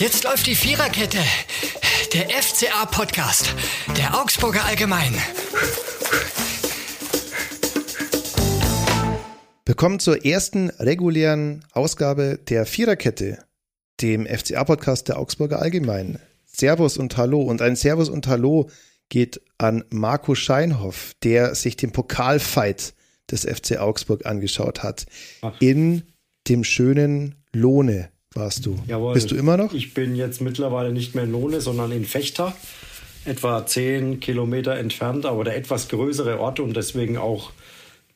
Jetzt läuft die Viererkette. Der FCA-Podcast. Der Augsburger Allgemein. Willkommen zur ersten regulären Ausgabe der Viererkette, dem FCA-Podcast der Augsburger Allgemein. Servus und Hallo. Und ein Servus und Hallo geht an Marco Scheinhoff, der sich den Pokalfight des FC Augsburg angeschaut hat. Ach. In dem schönen Lohne warst du. Jawohl. Bist du immer noch? Ich bin jetzt mittlerweile nicht mehr in Lohne, sondern in Fechter. Etwa zehn Kilometer entfernt, aber der etwas größere Ort und deswegen auch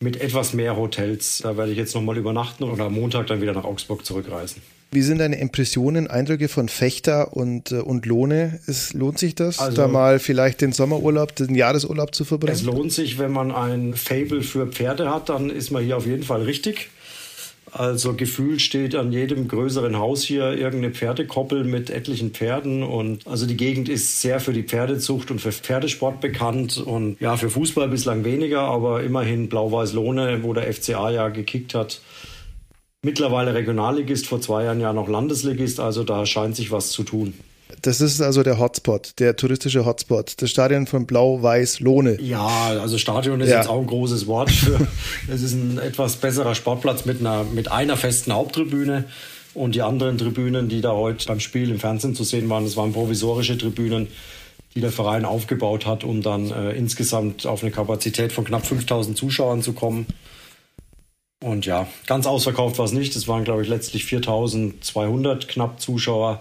mit etwas mehr Hotels. Da werde ich jetzt nochmal übernachten und am Montag dann wieder nach Augsburg zurückreisen. Wie sind deine Impressionen, Eindrücke von Fechter und, äh, und Lohne? Es lohnt sich das, also, da mal vielleicht den Sommerurlaub, den Jahresurlaub zu verbringen? Es lohnt sich, wenn man ein Fable für Pferde hat, dann ist man hier auf jeden Fall richtig. Also gefühlt steht an jedem größeren Haus hier irgendeine Pferdekoppel mit etlichen Pferden und also die Gegend ist sehr für die Pferdezucht und für Pferdesport bekannt und ja, für Fußball bislang weniger, aber immerhin Blau-Weiß-Lohne, wo der FCA ja gekickt hat. Mittlerweile Regionalligist, vor zwei Jahren ja noch Landesligist, also da scheint sich was zu tun. Das ist also der Hotspot, der touristische Hotspot, das Stadion von Blau-Weiß-Lohne. Ja, also Stadion ist ja. jetzt auch ein großes Wort. es ist ein etwas besserer Sportplatz mit einer, mit einer festen Haupttribüne. Und die anderen Tribünen, die da heute beim Spiel im Fernsehen zu sehen waren, das waren provisorische Tribünen, die der Verein aufgebaut hat, um dann äh, insgesamt auf eine Kapazität von knapp 5000 Zuschauern zu kommen. Und ja, ganz ausverkauft war es nicht. Es waren, glaube ich, letztlich 4200 knapp Zuschauer.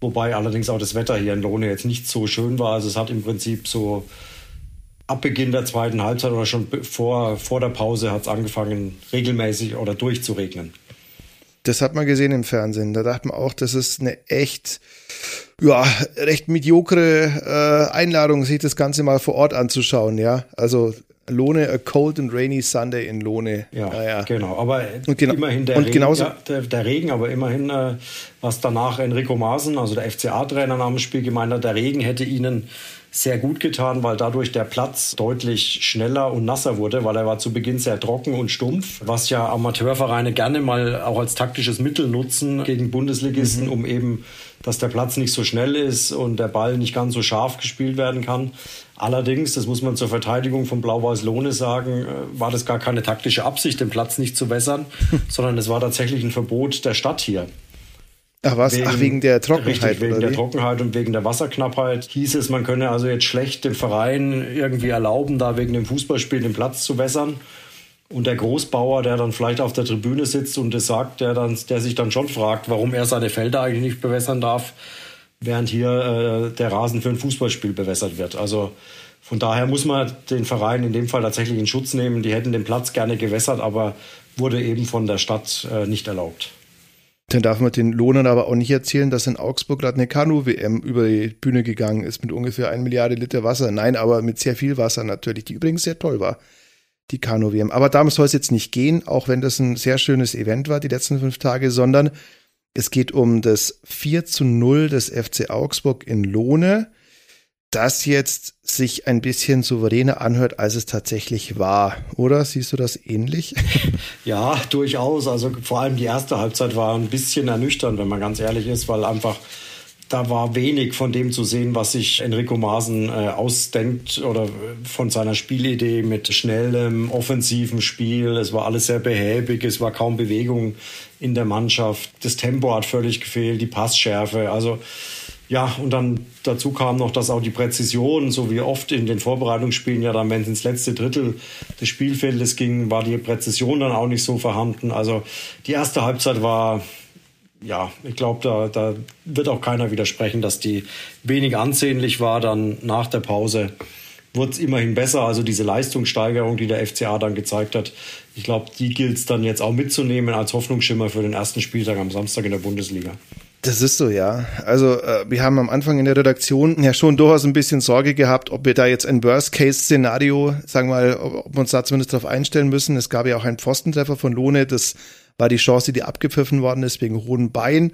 Wobei allerdings auch das Wetter hier in Lohne jetzt nicht so schön war. Also es hat im Prinzip so ab Beginn der zweiten Halbzeit oder schon vor, vor der Pause hat es angefangen, regelmäßig oder durchzuregnen. Das hat man gesehen im Fernsehen. Da dachte man auch, das ist eine echt, ja, recht mediokre äh, Einladung, sich das Ganze mal vor Ort anzuschauen, ja. Also Lohne, a cold and rainy Sunday in Lohne. Ja, naja. genau. Aber gena immerhin der, Regen, ja, der, der, Regen, aber immerhin, äh, was danach Enrico Maaßen, also der FCA-Trainer nach dem Spiel gemeint hat, der Regen hätte ihnen sehr gut getan, weil dadurch der Platz deutlich schneller und nasser wurde, weil er war zu Beginn sehr trocken und stumpf, was ja Amateurvereine gerne mal auch als taktisches Mittel nutzen gegen Bundesligisten, mhm. um eben, dass der Platz nicht so schnell ist und der Ball nicht ganz so scharf gespielt werden kann. Allerdings, das muss man zur Verteidigung von Blau-Weiß-Lohne sagen, äh, war das gar keine taktische Absicht, den Platz nicht zu wässern, sondern es war tatsächlich ein Verbot der Stadt hier. Ach was? Wegen, Ach, wegen der Trockenheit. Richtig, wegen der Trockenheit und wegen der Wasserknappheit hieß es, man könne also jetzt schlecht dem Verein irgendwie erlauben, da wegen dem Fußballspiel den Platz zu wässern. Und der Großbauer, der dann vielleicht auf der Tribüne sitzt und das sagt, der, dann, der sich dann schon fragt, warum er seine Felder eigentlich nicht bewässern darf, während hier äh, der Rasen für ein Fußballspiel bewässert wird. Also von daher muss man den Verein in dem Fall tatsächlich in Schutz nehmen. Die hätten den Platz gerne gewässert, aber wurde eben von der Stadt äh, nicht erlaubt. Dann darf man den Lohnern aber auch nicht erzählen, dass in Augsburg gerade eine Kanu-WM über die Bühne gegangen ist mit ungefähr 1 Milliarde Liter Wasser. Nein, aber mit sehr viel Wasser natürlich, die übrigens sehr toll war, die Kanu-WM. Aber darum soll es jetzt nicht gehen, auch wenn das ein sehr schönes Event war, die letzten fünf Tage, sondern es geht um das 4 zu 0 des FC Augsburg in Lohne das jetzt sich ein bisschen souveräner anhört, als es tatsächlich war. Oder siehst du das ähnlich? Ja, durchaus. Also vor allem die erste Halbzeit war ein bisschen ernüchternd, wenn man ganz ehrlich ist, weil einfach da war wenig von dem zu sehen, was sich Enrico Maaßen äh, ausdenkt oder von seiner Spielidee mit schnellem, offensiven Spiel. Es war alles sehr behäbig, es war kaum Bewegung in der Mannschaft. Das Tempo hat völlig gefehlt, die Passschärfe. Also ja, und dann dazu kam noch, dass auch die Präzision, so wie oft in den Vorbereitungsspielen, ja dann, wenn es ins letzte Drittel des Spielfeldes ging, war die Präzision dann auch nicht so vorhanden. Also die erste Halbzeit war, ja, ich glaube, da, da wird auch keiner widersprechen, dass die wenig ansehnlich war. Dann nach der Pause wurde es immerhin besser. Also diese Leistungssteigerung, die der FCA dann gezeigt hat, ich glaube, die gilt es dann jetzt auch mitzunehmen als Hoffnungsschimmer für den ersten Spieltag am Samstag in der Bundesliga. Das ist so, ja. Also äh, wir haben am Anfang in der Redaktion ja schon durchaus ein bisschen Sorge gehabt, ob wir da jetzt ein Worst-Case-Szenario, sagen wir mal, ob wir uns da zumindest darauf einstellen müssen. Es gab ja auch einen Pfostentreffer von Lohne, das war die Chance, die abgepfiffen worden ist wegen hohen Bein.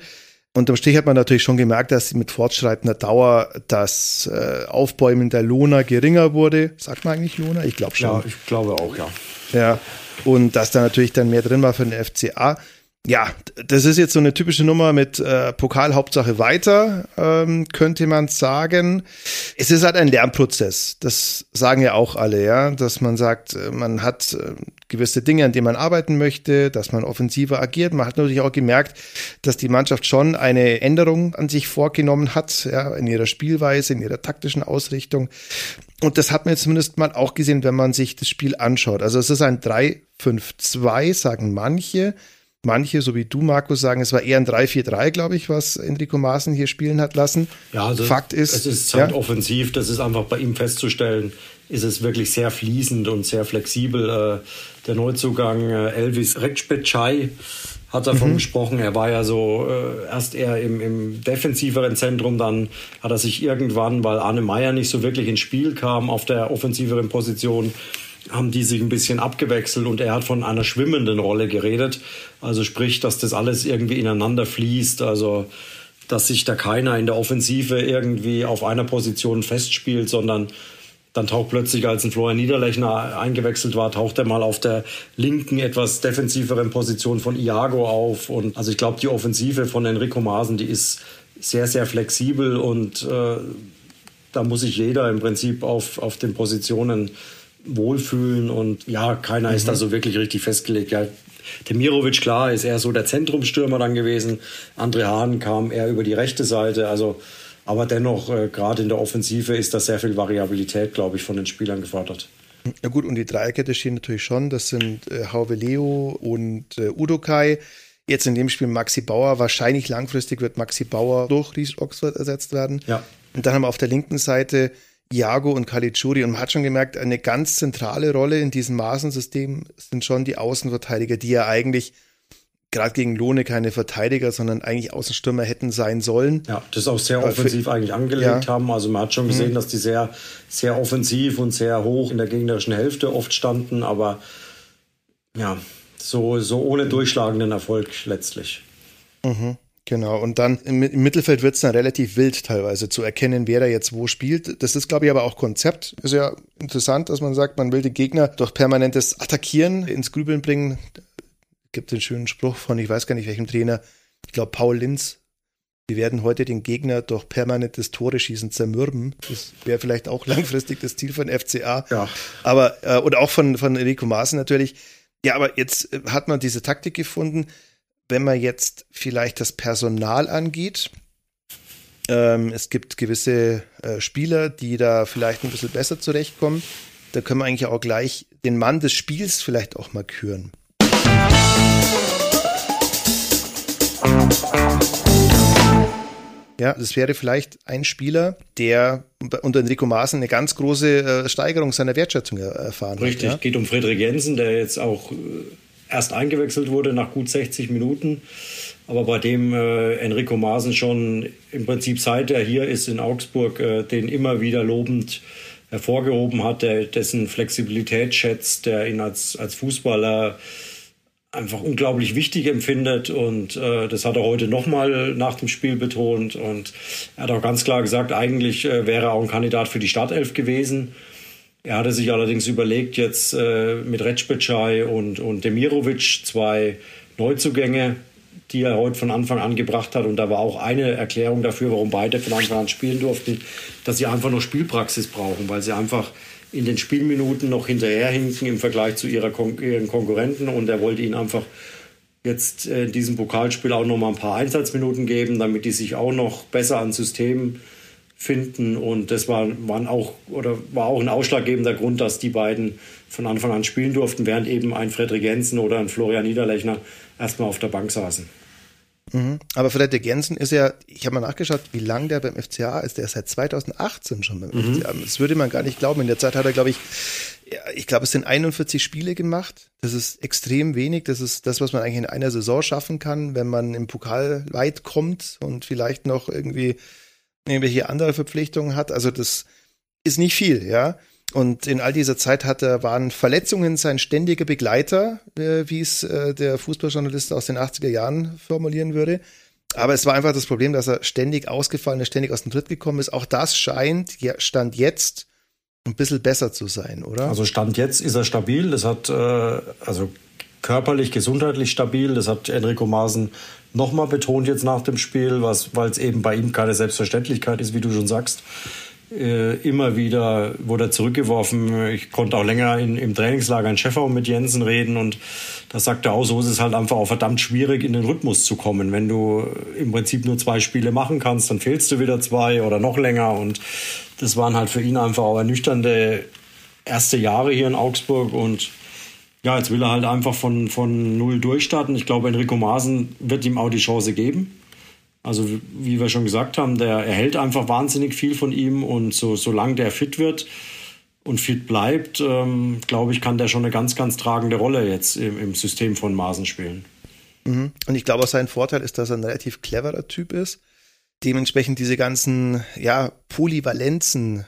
Unterm Strich hat man natürlich schon gemerkt, dass mit fortschreitender Dauer das äh, Aufbäumen der Lohner geringer wurde. Sagt man eigentlich Lohner? Ich glaube schon. Ja, ich glaube auch, ja. Ja, und dass da natürlich dann mehr drin war für den FCA. Ja, das ist jetzt so eine typische Nummer mit äh, Pokal Hauptsache weiter, ähm, könnte man sagen. Es ist halt ein Lernprozess. Das sagen ja auch alle, ja, dass man sagt, äh, man hat äh, gewisse Dinge, an denen man arbeiten möchte, dass man offensiver agiert. Man hat natürlich auch gemerkt, dass die Mannschaft schon eine Änderung an sich vorgenommen hat, ja, in ihrer Spielweise, in ihrer taktischen Ausrichtung. Und das hat man jetzt zumindest mal auch gesehen, wenn man sich das Spiel anschaut. Also es ist ein 3-5-2, sagen manche. Manche, so wie du, Markus, sagen, es war eher ein 3-4-3, glaube ich, was Enrico Maaßen hier spielen hat lassen. Ja, also Fakt ist. Es ist halt ja, offensiv, das ist einfach bei ihm festzustellen, ist es wirklich sehr fließend und sehr flexibel. Äh, der Neuzugang äh, Elvis Rekspetschai hat davon mhm. gesprochen. Er war ja so äh, erst eher im, im defensiveren Zentrum, dann hat er sich irgendwann, weil Arne Meyer nicht so wirklich ins Spiel kam, auf der offensiveren Position haben die sich ein bisschen abgewechselt und er hat von einer schwimmenden Rolle geredet. Also sprich, dass das alles irgendwie ineinander fließt. Also dass sich da keiner in der Offensive irgendwie auf einer Position festspielt, sondern dann taucht plötzlich, als ein Florian Niederlechner eingewechselt war, taucht er mal auf der linken, etwas defensiveren Position von Iago auf. Und also ich glaube, die Offensive von Enrico Maaßen, die ist sehr, sehr flexibel und äh, da muss sich jeder im Prinzip auf, auf den Positionen wohlfühlen und ja, keiner mhm. ist da mhm. so wirklich richtig festgelegt. Ja, Demirovic, klar, ist eher so der Zentrumstürmer dann gewesen. André Hahn kam eher über die rechte Seite. Also, aber dennoch, äh, gerade in der Offensive ist da sehr viel Variabilität, glaube ich, von den Spielern gefordert. Ja gut, und die Dreierkette stehen natürlich schon. Das sind äh, Hauve Leo und äh, Udokai. Jetzt in dem Spiel Maxi Bauer. Wahrscheinlich langfristig wird Maxi Bauer durch Ries Oxford ersetzt werden. Ja. Und dann haben wir auf der linken Seite Iago und Caligiuri. Und man hat schon gemerkt, eine ganz zentrale Rolle in diesem Maßensystem sind schon die Außenverteidiger, die ja eigentlich gerade gegen Lohne keine Verteidiger, sondern eigentlich Außenstürmer hätten sein sollen. Ja, das auch sehr offensiv für, eigentlich angelegt ja. haben. Also man hat schon gesehen, mhm. dass die sehr, sehr offensiv und sehr hoch in der gegnerischen Hälfte oft standen, aber ja, so, so ohne durchschlagenden Erfolg letztlich. Mhm. Genau, und dann im, im Mittelfeld wird es dann relativ wild teilweise zu erkennen, wer da jetzt wo spielt. Das ist, glaube ich, aber auch Konzept. Ist ja interessant, dass man sagt, man will den Gegner durch permanentes Attackieren ins Grübeln bringen. Gibt den schönen Spruch von, ich weiß gar nicht welchem Trainer, ich glaube Paul Linz. Wir werden heute den Gegner durch permanentes Tore schießen zermürben. Das wäre vielleicht auch langfristig das Ziel von FCA. Ja. Aber, äh, und auch von, von Enrico Maaßen natürlich. Ja, aber jetzt hat man diese Taktik gefunden wenn man jetzt vielleicht das Personal angeht, ähm, es gibt gewisse äh, Spieler, die da vielleicht ein bisschen besser zurechtkommen. Da können wir eigentlich auch gleich den Mann des Spiels vielleicht auch mal küren. Ja, das wäre vielleicht ein Spieler, der unter Enrico Maaßen eine ganz große äh, Steigerung seiner Wertschätzung erfahren Richtig, hat. Richtig, ja? geht um Friedrich Jensen, der jetzt auch äh, erst eingewechselt wurde nach gut 60 Minuten. Aber bei dem äh, Enrico Maaßen schon im Prinzip seit er hier ist in Augsburg, äh, den immer wieder lobend hervorgehoben hat, der, dessen Flexibilität schätzt, der ihn als, als Fußballer einfach unglaublich wichtig empfindet. Und äh, das hat er heute nochmal nach dem Spiel betont. Und er hat auch ganz klar gesagt, eigentlich äh, wäre er auch ein Kandidat für die Startelf gewesen. Er hatte sich allerdings überlegt, jetzt äh, mit Recpecai und, und Demirovic zwei Neuzugänge, die er heute von Anfang an gebracht hat. Und da war auch eine Erklärung dafür, warum beide von Anfang an spielen durften, dass sie einfach noch Spielpraxis brauchen, weil sie einfach in den Spielminuten noch hinterherhinken im Vergleich zu ihrer Kon ihren Konkurrenten. Und er wollte ihnen einfach jetzt äh, in diesem Pokalspiel auch noch mal ein paar Einsatzminuten geben, damit die sich auch noch besser an Systemen finden. Und das war, waren auch, oder war auch ein ausschlaggebender Grund, dass die beiden von Anfang an spielen durften, während eben ein Frederik Jensen oder ein Florian Niederlechner erstmal auf der Bank saßen. Mhm. Aber Frederik Jensen ist ja, ich habe mal nachgeschaut, wie lange der beim FCA ist. Der ist seit 2018 schon beim mhm. FCA. Das würde man gar nicht glauben. In der Zeit hat er, glaube ich, ja, ich glaube, es sind 41 Spiele gemacht. Das ist extrem wenig. Das ist das, was man eigentlich in einer Saison schaffen kann, wenn man im Pokal weit kommt und vielleicht noch irgendwie irgendwelche andere Verpflichtungen hat. Also das ist nicht viel, ja. Und in all dieser Zeit hat er, waren Verletzungen sein ständiger Begleiter, äh, wie es äh, der Fußballjournalist aus den 80er Jahren formulieren würde. Aber es war einfach das Problem, dass er ständig ausgefallen ist, ständig aus dem Tritt gekommen ist. Auch das scheint, ja, Stand jetzt, ein bisschen besser zu sein, oder? Also Stand jetzt ist er stabil. Das hat, äh, also körperlich, gesundheitlich stabil. Das hat Enrico Maaßen nochmal betont jetzt nach dem Spiel, weil es eben bei ihm keine Selbstverständlichkeit ist, wie du schon sagst. Äh, immer wieder wurde er zurückgeworfen. Ich konnte auch länger in, im Trainingslager in Schäffau mit Jensen reden und da sagte er auch, so ist es halt einfach auch verdammt schwierig, in den Rhythmus zu kommen. Wenn du im Prinzip nur zwei Spiele machen kannst, dann fehlst du wieder zwei oder noch länger und das waren halt für ihn einfach auch ernüchternde erste Jahre hier in Augsburg und ja, jetzt will er halt einfach von, von null durchstarten. Ich glaube, Enrico Maaßen wird ihm auch die Chance geben. Also wie wir schon gesagt haben, der erhält einfach wahnsinnig viel von ihm und so, solange der fit wird und fit bleibt, ähm, glaube ich, kann der schon eine ganz, ganz tragende Rolle jetzt im, im System von Maßen spielen. Mhm. Und ich glaube, sein Vorteil ist, dass er ein relativ cleverer Typ ist. Dementsprechend diese ganzen, ja, Polyvalenzen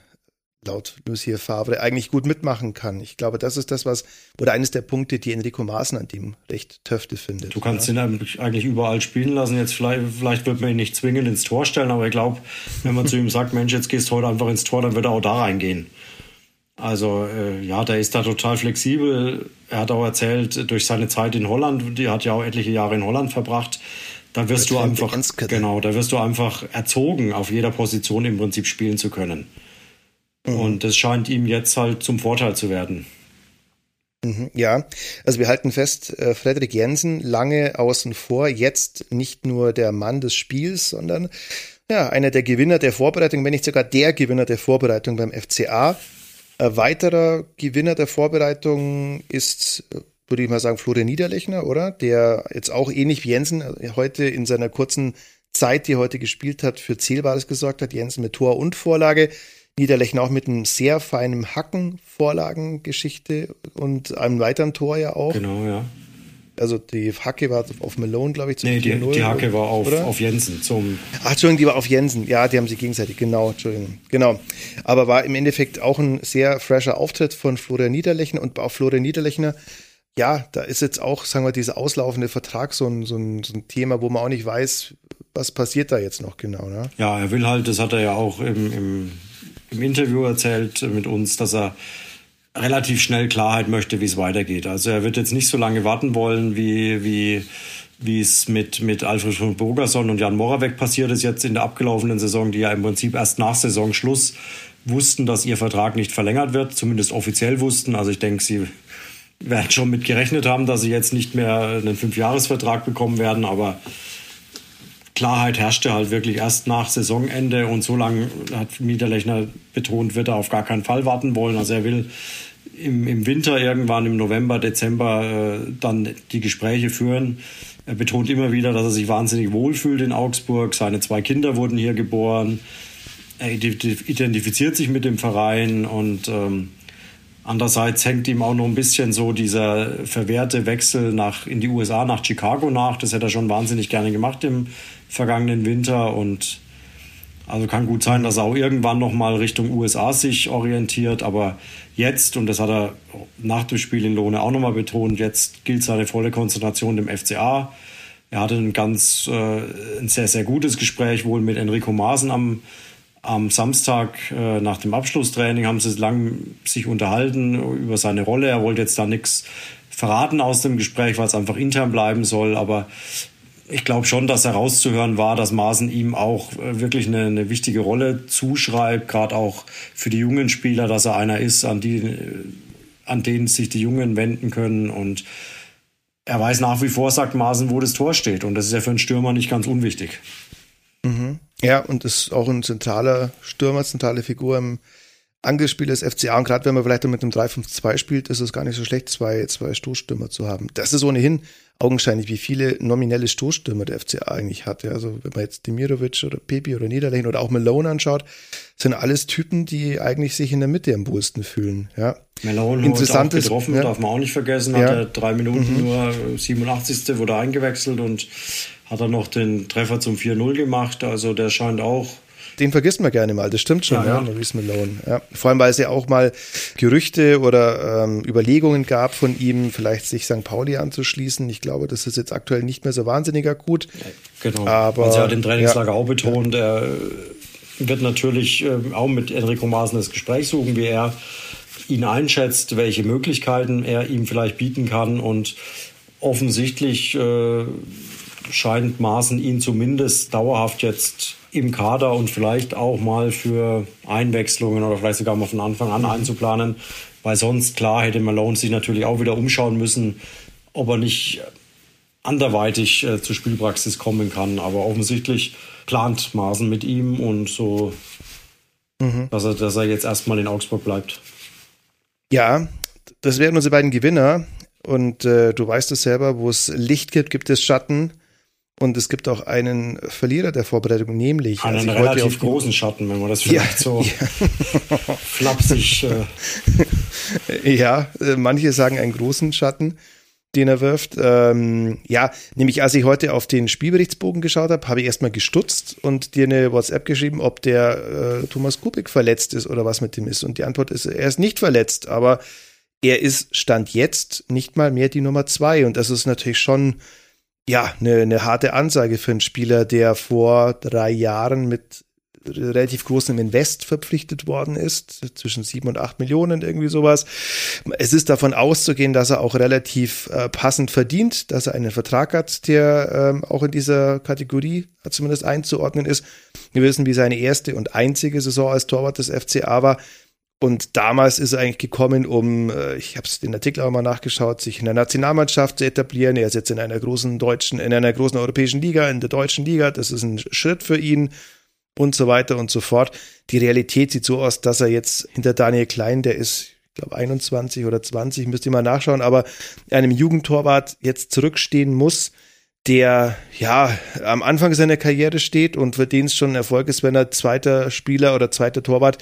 laut Lucia Favre eigentlich gut mitmachen kann. Ich glaube, das ist das, was, oder eines der Punkte, die Enrico Maaßen an dem recht Töfte findet. Du kannst ja. ihn eigentlich überall spielen lassen. Jetzt vielleicht, vielleicht wird man ihn nicht zwingend ins Tor stellen, aber ich glaube, wenn man zu ihm sagt, Mensch, jetzt gehst du heute einfach ins Tor, dann wird er auch da reingehen. Also äh, ja, der ist da total flexibel. Er hat auch erzählt, durch seine Zeit in Holland, die hat ja auch etliche Jahre in Holland verbracht, da wirst du einfach, genau, da wirst du einfach erzogen, auf jeder Position im Prinzip spielen zu können. Mhm. Und das scheint ihm jetzt halt zum Vorteil zu werden. Mhm, ja, also wir halten fest, äh, Frederik Jensen lange außen vor, jetzt nicht nur der Mann des Spiels, sondern ja, einer der Gewinner der Vorbereitung, wenn nicht sogar der Gewinner der Vorbereitung beim FCA. Ein weiterer Gewinner der Vorbereitung ist, würde ich mal sagen, Florian Niederlechner, oder? Der jetzt auch ähnlich wie Jensen äh, heute in seiner kurzen Zeit, die er heute gespielt hat, für Zählbares gesorgt hat. Jensen mit Tor und Vorlage. Niederlechner auch mit einem sehr feinen Hacken Vorlagengeschichte und einem weiteren Tor ja auch. Genau, ja. Also die Hacke war auf Malone, glaube ich, zum Nee, die, die Hacke war auf, auf Jensen zum. Ach, Entschuldigung, die war auf Jensen. Ja, die haben sie gegenseitig, genau, Entschuldigung. Genau. Aber war im Endeffekt auch ein sehr fresher Auftritt von Florian Niederlechner und auch Florian Niederlechner. Ja, da ist jetzt auch, sagen wir, dieser auslaufende Vertrag so ein, so ein, so ein Thema, wo man auch nicht weiß, was passiert da jetzt noch genau. Ne? Ja, er will halt, das hat er ja auch im, im im Interview erzählt mit uns, dass er relativ schnell Klarheit möchte, wie es weitergeht. Also er wird jetzt nicht so lange warten wollen, wie, wie, wie es mit, mit Alfred von Burgerson und Jan Moravec passiert ist jetzt in der abgelaufenen Saison, die ja im Prinzip erst nach Saisonschluss wussten, dass ihr Vertrag nicht verlängert wird, zumindest offiziell wussten. Also ich denke, sie werden schon mit gerechnet haben, dass sie jetzt nicht mehr einen Fünfjahresvertrag bekommen werden, aber Klarheit herrschte halt wirklich erst nach Saisonende und so lange hat Niederlechner betont, wird er auf gar keinen Fall warten wollen. Also er will im, im Winter irgendwann im November, Dezember äh, dann die Gespräche führen. Er betont immer wieder, dass er sich wahnsinnig wohlfühlt in Augsburg. Seine zwei Kinder wurden hier geboren. Er identifiziert sich mit dem Verein und ähm, Andererseits hängt ihm auch noch ein bisschen so dieser verwehrte Wechsel nach, in die USA, nach Chicago nach. Das hätte er schon wahnsinnig gerne gemacht im vergangenen Winter. Und also kann gut sein, dass er auch irgendwann nochmal Richtung USA sich orientiert. Aber jetzt, und das hat er nach dem Spiel in Lohne auch nochmal betont, jetzt gilt seine volle Konzentration dem FCA. Er hatte ein ganz, äh, ein sehr, sehr gutes Gespräch wohl mit Enrico Maaßen am am Samstag äh, nach dem Abschlusstraining haben sie lang sich unterhalten über seine Rolle. Er wollte jetzt da nichts verraten aus dem Gespräch, weil es einfach intern bleiben soll. Aber ich glaube schon, dass herauszuhören war, dass Maaßen ihm auch äh, wirklich eine, eine wichtige Rolle zuschreibt, gerade auch für die jungen Spieler, dass er einer ist, an, die, äh, an den sich die Jungen wenden können. Und er weiß nach wie vor, sagt Maaßen, wo das Tor steht. Und das ist ja für einen Stürmer nicht ganz unwichtig. Mhm. Ja, und ist auch ein zentraler Stürmer, zentrale Figur im Angriffsspiel des FCA. Und gerade wenn man vielleicht mit einem 3-5-2 spielt, ist es gar nicht so schlecht, zwei, zwei Stoßstürmer zu haben. Das ist ohnehin augenscheinlich, wie viele nominelle Stoßstürmer der FCA eigentlich hat. Ja, also wenn man jetzt Demirovic oder Pepi oder Niederlechner oder auch Malone anschaut, sind alles Typen, die eigentlich sich in der Mitte am wohlsten fühlen. Ja. Malone Interessant hat auch getroffen, ja. darf man auch nicht vergessen. Hat er drei Minuten mhm. nur 87. wurde eingewechselt und hat er noch den Treffer zum 4-0 gemacht. Also der scheint auch den vergisst man gerne mal, das stimmt schon, ja, ja. Maurice Malone. Ja. Vor allem, weil es ja auch mal Gerüchte oder ähm, Überlegungen gab von ihm, vielleicht sich St. Pauli anzuschließen. Ich glaube, das ist jetzt aktuell nicht mehr so wahnsinnig akut. Genau. Aber, also er hat im Trainingslager auch betont, er wird natürlich äh, auch mit Enrico Maaßen das Gespräch suchen, wie er ihn einschätzt, welche Möglichkeiten er ihm vielleicht bieten kann und offensichtlich äh, scheint Maaßen ihn zumindest dauerhaft jetzt im Kader und vielleicht auch mal für Einwechslungen oder vielleicht sogar mal von Anfang an einzuplanen. Weil sonst, klar, hätte Malone sich natürlich auch wieder umschauen müssen, ob er nicht anderweitig äh, zur Spielpraxis kommen kann. Aber offensichtlich plant Maaßen mit ihm und so, mhm. dass, er, dass er jetzt erstmal in Augsburg bleibt. Ja, das wären unsere beiden Gewinner. Und äh, du weißt es selber, wo es Licht gibt, gibt es Schatten. Und es gibt auch einen Verlierer der Vorbereitung, nämlich einen relativ großen Schatten, wenn man das vielleicht ja, so ja. flapsig. Äh ja, äh, manche sagen einen großen Schatten, den er wirft. Ähm, ja, nämlich als ich heute auf den Spielberichtsbogen geschaut habe, habe ich erstmal gestutzt und dir eine WhatsApp geschrieben, ob der äh, Thomas Kubik verletzt ist oder was mit dem ist. Und die Antwort ist, er ist nicht verletzt, aber er ist Stand jetzt nicht mal mehr die Nummer zwei. Und das ist natürlich schon ja, eine, eine harte Ansage für einen Spieler, der vor drei Jahren mit relativ großem Invest verpflichtet worden ist, zwischen sieben und acht Millionen, irgendwie sowas. Es ist davon auszugehen, dass er auch relativ äh, passend verdient, dass er einen Vertrag hat, der ähm, auch in dieser Kategorie zumindest einzuordnen ist. Wir wissen, wie seine erste und einzige Saison als Torwart des FCA war. Und damals ist er eigentlich gekommen, um, äh, ich habe den Artikel auch mal nachgeschaut, sich in der Nationalmannschaft zu etablieren. Er ist jetzt in einer großen deutschen, in einer großen europäischen Liga, in der deutschen Liga. Das ist ein Schritt für ihn und so weiter und so fort. Die Realität sieht so aus, dass er jetzt hinter Daniel Klein, der ist, ich glaube, 21 oder 20, müsst ihr mal nachschauen, aber einem Jugendtorwart jetzt zurückstehen muss, der ja am Anfang seiner Karriere steht und für den es schon ein Erfolg ist, wenn er zweiter Spieler oder zweiter Torwart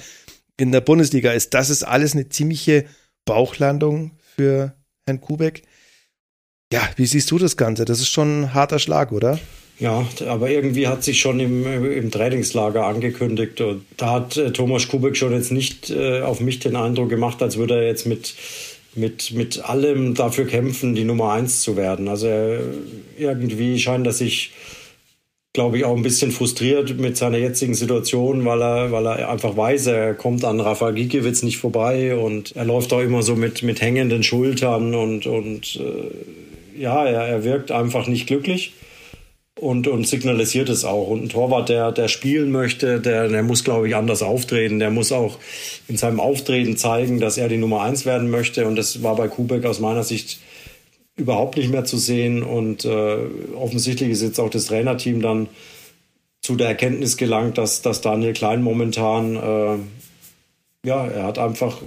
in der Bundesliga ist. Das ist alles eine ziemliche Bauchlandung für Herrn Kubek. Ja, wie siehst du das Ganze? Das ist schon ein harter Schlag, oder? Ja, aber irgendwie hat sich schon im, im Trainingslager angekündigt. Und da hat äh, Thomas Kubek schon jetzt nicht äh, auf mich den Eindruck gemacht, als würde er jetzt mit, mit, mit allem dafür kämpfen, die Nummer eins zu werden. Also äh, irgendwie scheint er sich glaube ich, auch ein bisschen frustriert mit seiner jetzigen Situation, weil er, weil er einfach weiß, er kommt an Rafa Gikiewicz nicht vorbei und er läuft auch immer so mit, mit hängenden Schultern und, und äh, ja, er, er wirkt einfach nicht glücklich und, und signalisiert es auch. Und ein Torwart, der, der spielen möchte, der, der muss, glaube ich, anders auftreten. Der muss auch in seinem Auftreten zeigen, dass er die Nummer eins werden möchte. Und das war bei Kubek aus meiner Sicht überhaupt nicht mehr zu sehen. Und äh, offensichtlich ist jetzt auch das Trainerteam dann zu der Erkenntnis gelangt, dass, dass Daniel Klein momentan, äh, ja, er hat einfach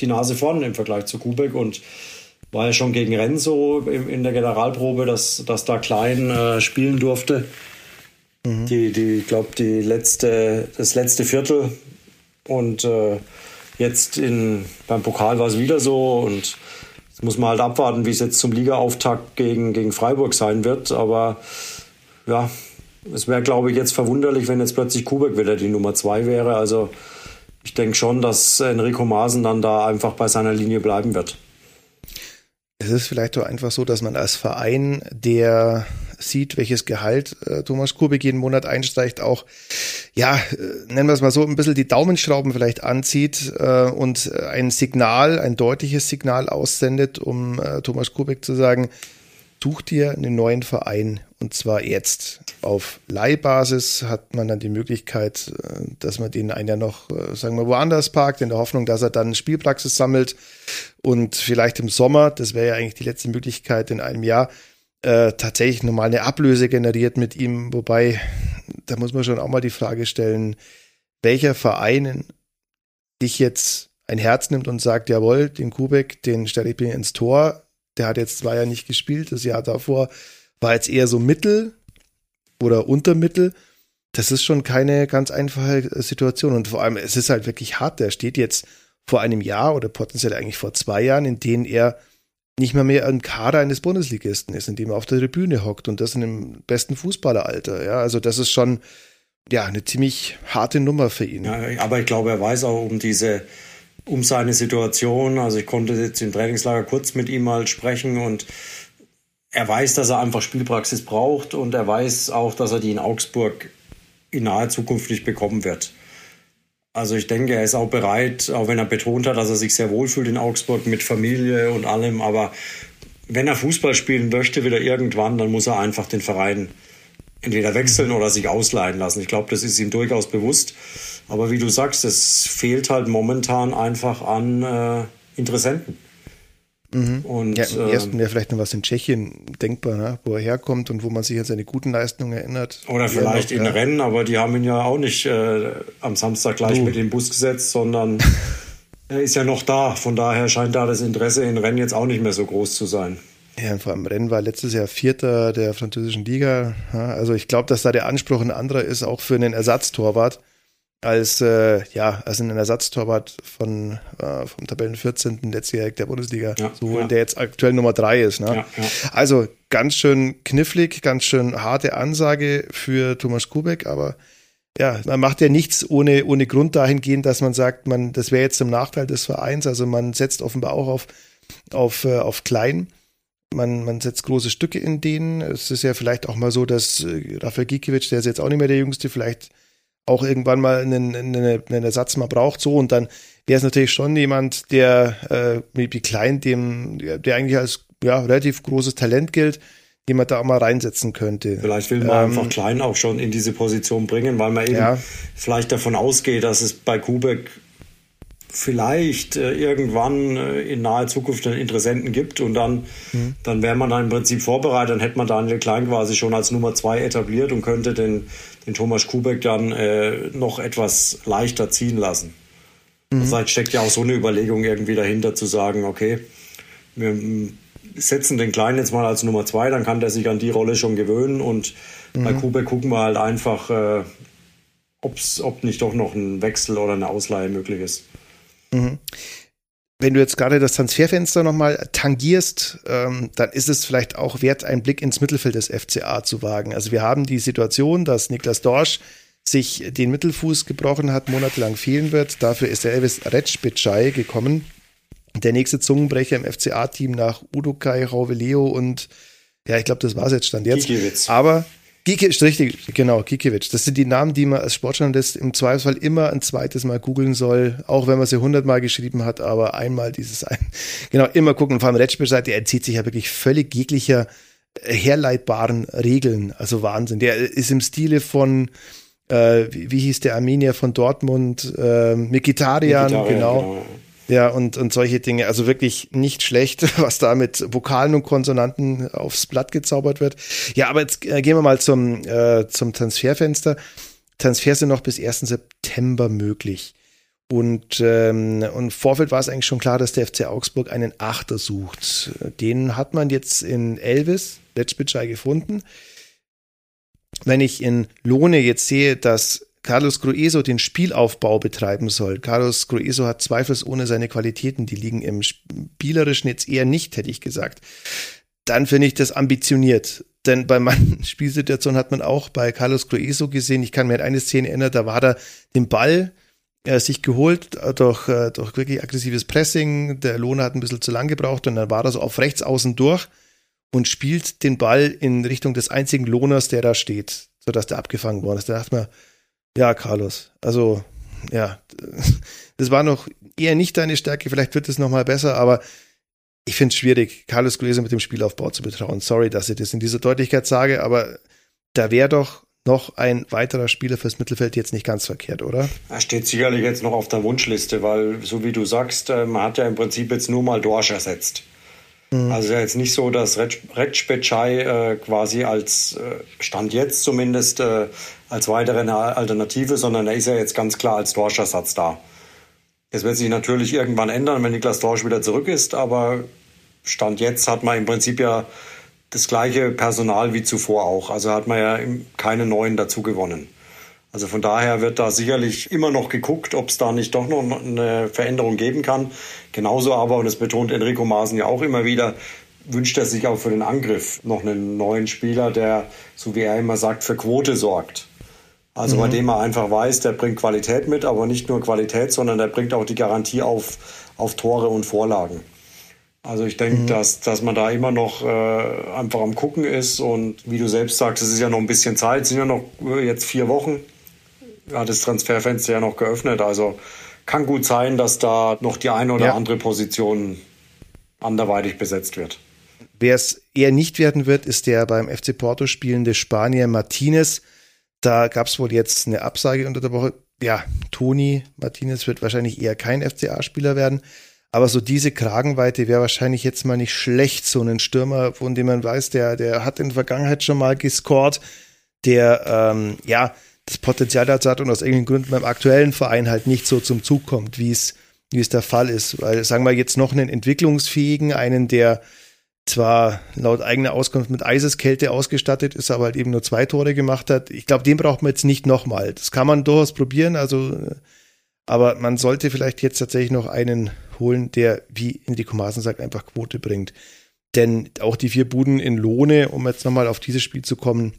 die Nase vorne im Vergleich zu Kubek und war ja schon gegen Renzo in, in der Generalprobe, dass, dass da Klein äh, spielen durfte. Mhm. Die, die, ich glaube, die letzte, das letzte Viertel und äh, jetzt in, beim Pokal war es wieder so und Jetzt muss man halt abwarten, wie es jetzt zum Ligaauftakt gegen, gegen Freiburg sein wird. Aber ja, es wäre, glaube ich, jetzt verwunderlich, wenn jetzt plötzlich Kubek wieder die Nummer zwei wäre. Also ich denke schon, dass Enrico Maaßen dann da einfach bei seiner Linie bleiben wird. Es ist vielleicht doch einfach so, dass man als Verein, der sieht, welches Gehalt äh, Thomas Kubik jeden Monat einsteigt, auch, ja, äh, nennen wir es mal so, ein bisschen die Daumenschrauben vielleicht anzieht äh, und ein Signal, ein deutliches Signal aussendet, um äh, Thomas Kubik zu sagen, such dir einen neuen Verein und zwar jetzt. Auf Leihbasis hat man dann die Möglichkeit, äh, dass man den einen ja noch, äh, sagen wir, woanders parkt, in der Hoffnung, dass er dann Spielpraxis sammelt und vielleicht im Sommer, das wäre ja eigentlich die letzte Möglichkeit in einem Jahr, äh, tatsächlich nochmal eine Ablöse generiert mit ihm. Wobei, da muss man schon auch mal die Frage stellen, welcher Verein dich jetzt ein Herz nimmt und sagt, jawohl, den Kubek, den stelle ich mir ins Tor. Der hat jetzt zwei Jahre nicht gespielt. Das Jahr davor war jetzt eher so Mittel oder Untermittel. Das ist schon keine ganz einfache Situation. Und vor allem, es ist halt wirklich hart. Der steht jetzt vor einem Jahr oder potenziell eigentlich vor zwei Jahren, in denen er nicht mehr mehr ein Kader eines Bundesligisten ist, in dem er auf der Tribüne hockt und das in dem besten Fußballeralter. Ja, also das ist schon ja eine ziemlich harte Nummer für ihn. Ja, aber ich glaube, er weiß auch um diese um seine Situation. Also ich konnte jetzt im Trainingslager kurz mit ihm mal sprechen und er weiß, dass er einfach Spielpraxis braucht und er weiß auch, dass er die in Augsburg in naher Zukunft nicht bekommen wird. Also ich denke, er ist auch bereit, auch wenn er betont hat, dass er sich sehr wohl fühlt in Augsburg mit Familie und allem, aber wenn er Fußball spielen möchte, wieder irgendwann, dann muss er einfach den Verein entweder wechseln oder sich ausleihen lassen. Ich glaube, das ist ihm durchaus bewusst. Aber wie du sagst, es fehlt halt momentan einfach an äh, Interessenten. Mhm. Und, ja, Im ersten ähm, wäre vielleicht noch was in Tschechien denkbar, ne? wo er herkommt und wo man sich an seine guten Leistungen erinnert. Oder vielleicht in. Rennen, aber die haben ihn ja auch nicht äh, am Samstag gleich du. mit dem Bus gesetzt, sondern er ist ja noch da. Von daher scheint da das Interesse in Rennen jetzt auch nicht mehr so groß zu sein. Ja, vor allem Rennen war letztes Jahr Vierter der französischen Liga. Also ich glaube, dass da der Anspruch ein anderer ist, auch für einen Ersatztorwart als äh, ja als ein Ersatztorwart von äh, vom Tabellen 14. letztjährig der Bundesliga, ja, so ja. der jetzt aktuell Nummer drei ist. Ne? Ja, also ganz schön knifflig, ganz schön harte Ansage für Thomas Kubek, aber ja, man macht ja nichts ohne ohne Grund dahingehend, dass man sagt, man das wäre jetzt zum Nachteil des Vereins. Also man setzt offenbar auch auf auf äh, auf klein. Man, man setzt große Stücke in denen. Es ist ja vielleicht auch mal so, dass äh, Rafael Gikiewicz, der ist jetzt auch nicht mehr der Jüngste, vielleicht auch irgendwann mal einen, einen, einen Ersatz mal braucht, so und dann wäre es natürlich schon jemand, der äh, wie Klein, dem, der, eigentlich als ja, relativ großes Talent gilt, den man da auch mal reinsetzen könnte. Vielleicht will man ähm, einfach Klein auch schon in diese Position bringen, weil man eben ja. vielleicht davon ausgeht, dass es bei Kubek vielleicht äh, irgendwann äh, in naher Zukunft einen Interessenten gibt und dann, mhm. dann wäre man da im Prinzip vorbereitet, dann hätte man Daniel Klein quasi schon als Nummer zwei etabliert und könnte den, den Thomas Kubek dann äh, noch etwas leichter ziehen lassen. Mhm. Vielleicht steckt ja auch so eine Überlegung irgendwie dahinter zu sagen, okay, wir setzen den Kleinen jetzt mal als Nummer zwei, dann kann der sich an die Rolle schon gewöhnen und mhm. bei Kubek gucken wir halt einfach, äh, ob's, ob nicht doch noch ein Wechsel oder eine Ausleihe möglich ist. Mhm. Wenn du jetzt gerade das Transferfenster nochmal tangierst, ähm, dann ist es vielleicht auch wert, einen Blick ins Mittelfeld des FCA zu wagen. Also wir haben die Situation, dass Niklas Dorsch sich den Mittelfuß gebrochen hat, monatelang fehlen wird. Dafür ist der Elvis Retschbitschei gekommen. Der nächste Zungenbrecher im FCA-Team nach Udokai, Rauveleo und ja, ich glaube, das war es jetzt Stand jetzt. Kikiewicz. Aber Gikiewicz, richtig, genau, Gikiewicz. Das sind die Namen, die man als Sportjournalist im Zweifelsfall immer ein zweites Mal googeln soll, auch wenn man sie hundertmal geschrieben hat, aber einmal dieses ein. Genau, immer gucken. Vor allem Retschbescheid, der entzieht sich ja wirklich völlig jeglicher äh, herleitbaren Regeln. Also Wahnsinn. Der ist im Stile von, äh, wie, wie hieß der Armenier von Dortmund, äh, Mikitarian, genau. genau. Ja, und, und solche Dinge. Also wirklich nicht schlecht, was da mit Vokalen und Konsonanten aufs Blatt gezaubert wird. Ja, aber jetzt äh, gehen wir mal zum, äh, zum Transferfenster. Transfers sind noch bis 1. September möglich. Und, ähm, und im Vorfeld war es eigentlich schon klar, dass der FC Augsburg einen Achter sucht. Den hat man jetzt in Elvis, Letschbitschei, gefunden. Wenn ich in Lohne jetzt sehe, dass Carlos Grueso den Spielaufbau betreiben soll. Carlos Grueso hat zweifelsohne seine Qualitäten, die liegen im Spielerischen jetzt eher nicht, hätte ich gesagt. Dann finde ich das ambitioniert. Denn bei manchen Spielsituationen hat man auch bei Carlos Grueso gesehen, ich kann mir an eine Szene erinnern, da war er den Ball äh, sich geholt äh, durch, äh, durch wirklich aggressives Pressing. Der Lohner hat ein bisschen zu lang gebraucht und dann war er so auf rechts außen durch und spielt den Ball in Richtung des einzigen Lohners, der da steht, sodass der abgefangen worden ist. Da dachte man, ja, Carlos. Also, ja, das war noch eher nicht deine Stärke. Vielleicht wird es nochmal besser, aber ich finde es schwierig, Carlos Gläser mit dem Spielaufbau zu betrauen. Sorry, dass ich das in dieser Deutlichkeit sage, aber da wäre doch noch ein weiterer Spieler fürs Mittelfeld jetzt nicht ganz verkehrt, oder? Er steht sicherlich jetzt noch auf der Wunschliste, weil, so wie du sagst, äh, man hat ja im Prinzip jetzt nur mal Dorsch ersetzt. Mhm. Also ja jetzt nicht so, dass Retschbetschei äh, quasi als äh, Stand jetzt zumindest äh, als weitere Alternative, sondern er ist ja jetzt ganz klar als Dorschersatz da. Das wird sich natürlich irgendwann ändern, wenn Niklas Dorsch wieder zurück ist, aber Stand jetzt hat man im Prinzip ja das gleiche Personal wie zuvor auch. Also hat man ja keine neuen dazu gewonnen. Also von daher wird da sicherlich immer noch geguckt, ob es da nicht doch noch eine Veränderung geben kann. Genauso aber, und das betont Enrico Maaßen ja auch immer wieder, wünscht er sich auch für den Angriff noch einen neuen Spieler, der, so wie er immer sagt, für Quote sorgt. Also mhm. bei dem er einfach weiß, der bringt Qualität mit, aber nicht nur Qualität, sondern der bringt auch die Garantie auf, auf Tore und Vorlagen. Also ich denke, mhm. dass, dass man da immer noch äh, einfach am Gucken ist und wie du selbst sagst, es ist ja noch ein bisschen Zeit, es sind ja noch äh, jetzt vier Wochen hat das Transferfenster ja noch geöffnet. Also kann gut sein, dass da noch die eine oder ja. andere Position anderweitig besetzt wird. Wer es eher nicht werden wird, ist der beim FC Porto spielende Spanier Martinez. Da gab es wohl jetzt eine Absage unter der Woche. Ja, Toni Martinez wird wahrscheinlich eher kein FCA-Spieler werden. Aber so diese Kragenweite wäre wahrscheinlich jetzt mal nicht schlecht. So einen Stürmer, von dem man weiß, der, der hat in der Vergangenheit schon mal gescored, der ähm, ja das Potenzial dazu hat und aus irgendeinem Grund beim aktuellen Verein halt nicht so zum Zug kommt, wie es wie es der Fall ist. Weil sagen wir jetzt noch einen entwicklungsfähigen, einen, der zwar laut eigener Auskunft mit Eiseskälte ausgestattet ist, aber halt eben nur zwei Tore gemacht hat. Ich glaube, den braucht man jetzt nicht nochmal. Das kann man durchaus probieren, also, aber man sollte vielleicht jetzt tatsächlich noch einen holen, der, wie Enrico Maaßen sagt, einfach Quote bringt. Denn auch die vier Buden in Lohne, um jetzt nochmal auf dieses Spiel zu kommen,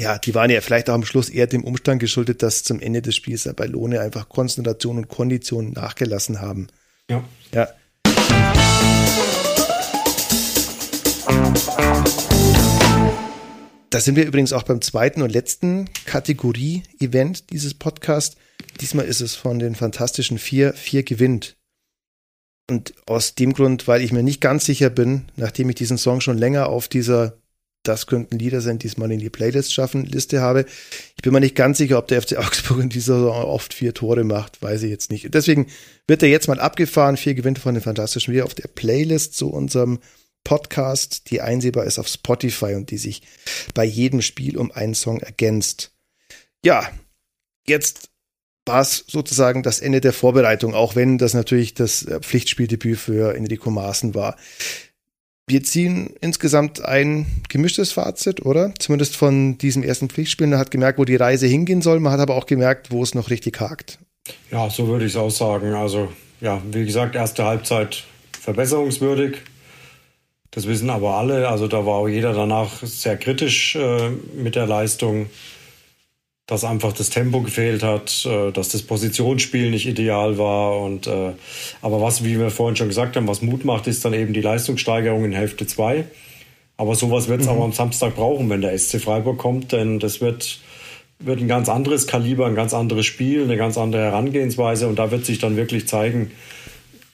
ja, die waren ja vielleicht auch am Schluss eher dem Umstand geschuldet, dass zum Ende des Spiels bei Lohne einfach Konzentration und Kondition nachgelassen haben. Ja. Ja. Da sind wir übrigens auch beim zweiten und letzten Kategorie-Event dieses Podcasts. Diesmal ist es von den Fantastischen Vier, Vier gewinnt. Und aus dem Grund, weil ich mir nicht ganz sicher bin, nachdem ich diesen Song schon länger auf dieser das könnten Lieder sein, die es mal in die Playlist schaffen, Liste habe. Ich bin mir nicht ganz sicher, ob der FC Augsburg in dieser Saison oft vier Tore macht, weiß ich jetzt nicht. Deswegen wird er jetzt mal abgefahren. Vier Gewinne von den Fantastischen wieder auf der Playlist zu unserem Podcast, die einsehbar ist auf Spotify und die sich bei jedem Spiel um einen Song ergänzt. Ja, jetzt war es sozusagen das Ende der Vorbereitung, auch wenn das natürlich das Pflichtspieldebüt für Enrico Maaßen war wir ziehen insgesamt ein gemischtes Fazit, oder? Zumindest von diesem ersten Pflichtspiel. Man hat gemerkt, wo die Reise hingehen soll. Man hat aber auch gemerkt, wo es noch richtig hakt. Ja, so würde ich es auch sagen. Also, ja, wie gesagt, erste Halbzeit verbesserungswürdig. Das wissen aber alle. Also, da war auch jeder danach sehr kritisch äh, mit der Leistung dass einfach das Tempo gefehlt hat, äh, dass das Positionsspiel nicht ideal war. Und äh, aber was, wie wir vorhin schon gesagt haben, was Mut macht, ist dann eben die Leistungssteigerung in Hälfte 2. Aber sowas wird es mhm. aber am Samstag brauchen, wenn der SC Freiburg kommt, denn das wird, wird ein ganz anderes Kaliber, ein ganz anderes Spiel, eine ganz andere Herangehensweise und da wird sich dann wirklich zeigen,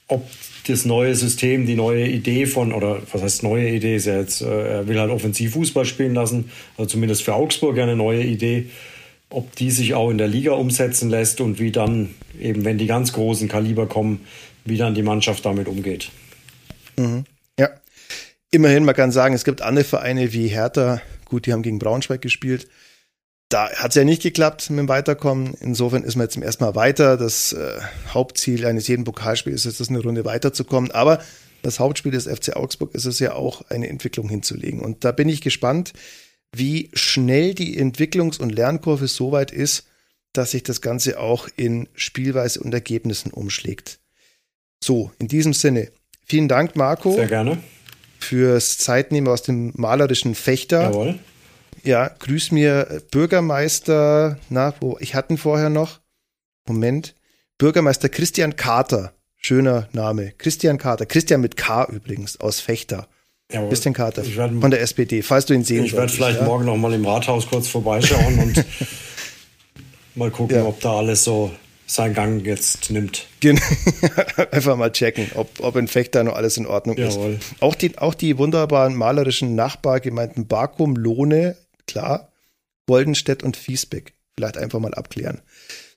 ob das neue System, die neue Idee von, oder was heißt neue Idee, ist ja jetzt, äh, er will halt Offensivfußball spielen lassen, also zumindest für Augsburg eine neue Idee, ob die sich auch in der Liga umsetzen lässt und wie dann eben, wenn die ganz großen Kaliber kommen, wie dann die Mannschaft damit umgeht. Mhm. Ja, immerhin, man kann sagen, es gibt andere Vereine wie Hertha, gut, die haben gegen Braunschweig gespielt. Da hat es ja nicht geklappt mit dem Weiterkommen. Insofern ist man jetzt zum ersten Mal weiter. Das äh, Hauptziel eines jeden Pokalspiels ist es, eine Runde weiterzukommen. Aber das Hauptspiel des FC Augsburg ist es ja auch, eine Entwicklung hinzulegen. Und da bin ich gespannt, wie schnell die Entwicklungs- und Lernkurve so weit ist, dass sich das Ganze auch in Spielweise und Ergebnissen umschlägt. So, in diesem Sinne, vielen Dank, Marco. Sehr gerne. Fürs Zeitnehmen aus dem malerischen Fechter. Jawohl. Ja, grüß mir Bürgermeister, na, wo, ich hatte ihn vorher noch. Moment. Bürgermeister Christian Kater. Schöner Name. Christian Kater. Christian mit K übrigens, aus Fechter. Jawohl. Christian Kater werd, von der SPD, falls du ihn sehen Ich werde vielleicht ja? morgen noch mal im Rathaus kurz vorbeischauen und mal gucken, ja. ob da alles so seinen Gang jetzt nimmt. Einfach mal checken, ob, ob in Fechter noch alles in Ordnung Jawohl. ist. Auch die, auch die wunderbaren malerischen Nachbargemeinden Barkum, Lohne, klar, Woldenstedt und Fiesbeck. Vielleicht einfach mal abklären.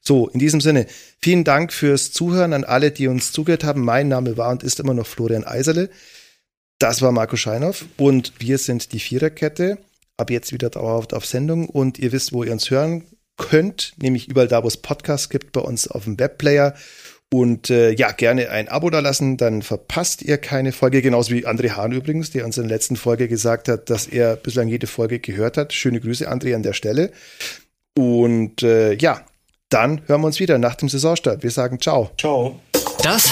So, in diesem Sinne, vielen Dank fürs Zuhören an alle, die uns zugehört haben. Mein Name war und ist immer noch Florian Eiserle. Das war Marco Scheinhoff und wir sind die Viererkette. Ab jetzt wieder dauerhaft auf Sendung und ihr wisst, wo ihr uns hören könnt, nämlich überall da, wo es Podcasts gibt, bei uns auf dem Webplayer. Und äh, ja, gerne ein Abo da lassen, dann verpasst ihr keine Folge, genauso wie André Hahn übrigens, der uns in der letzten Folge gesagt hat, dass er bislang jede Folge gehört hat. Schöne Grüße, André, an der Stelle. Und äh, ja, dann hören wir uns wieder nach dem Saisonstart. Wir sagen ciao. Ciao. Das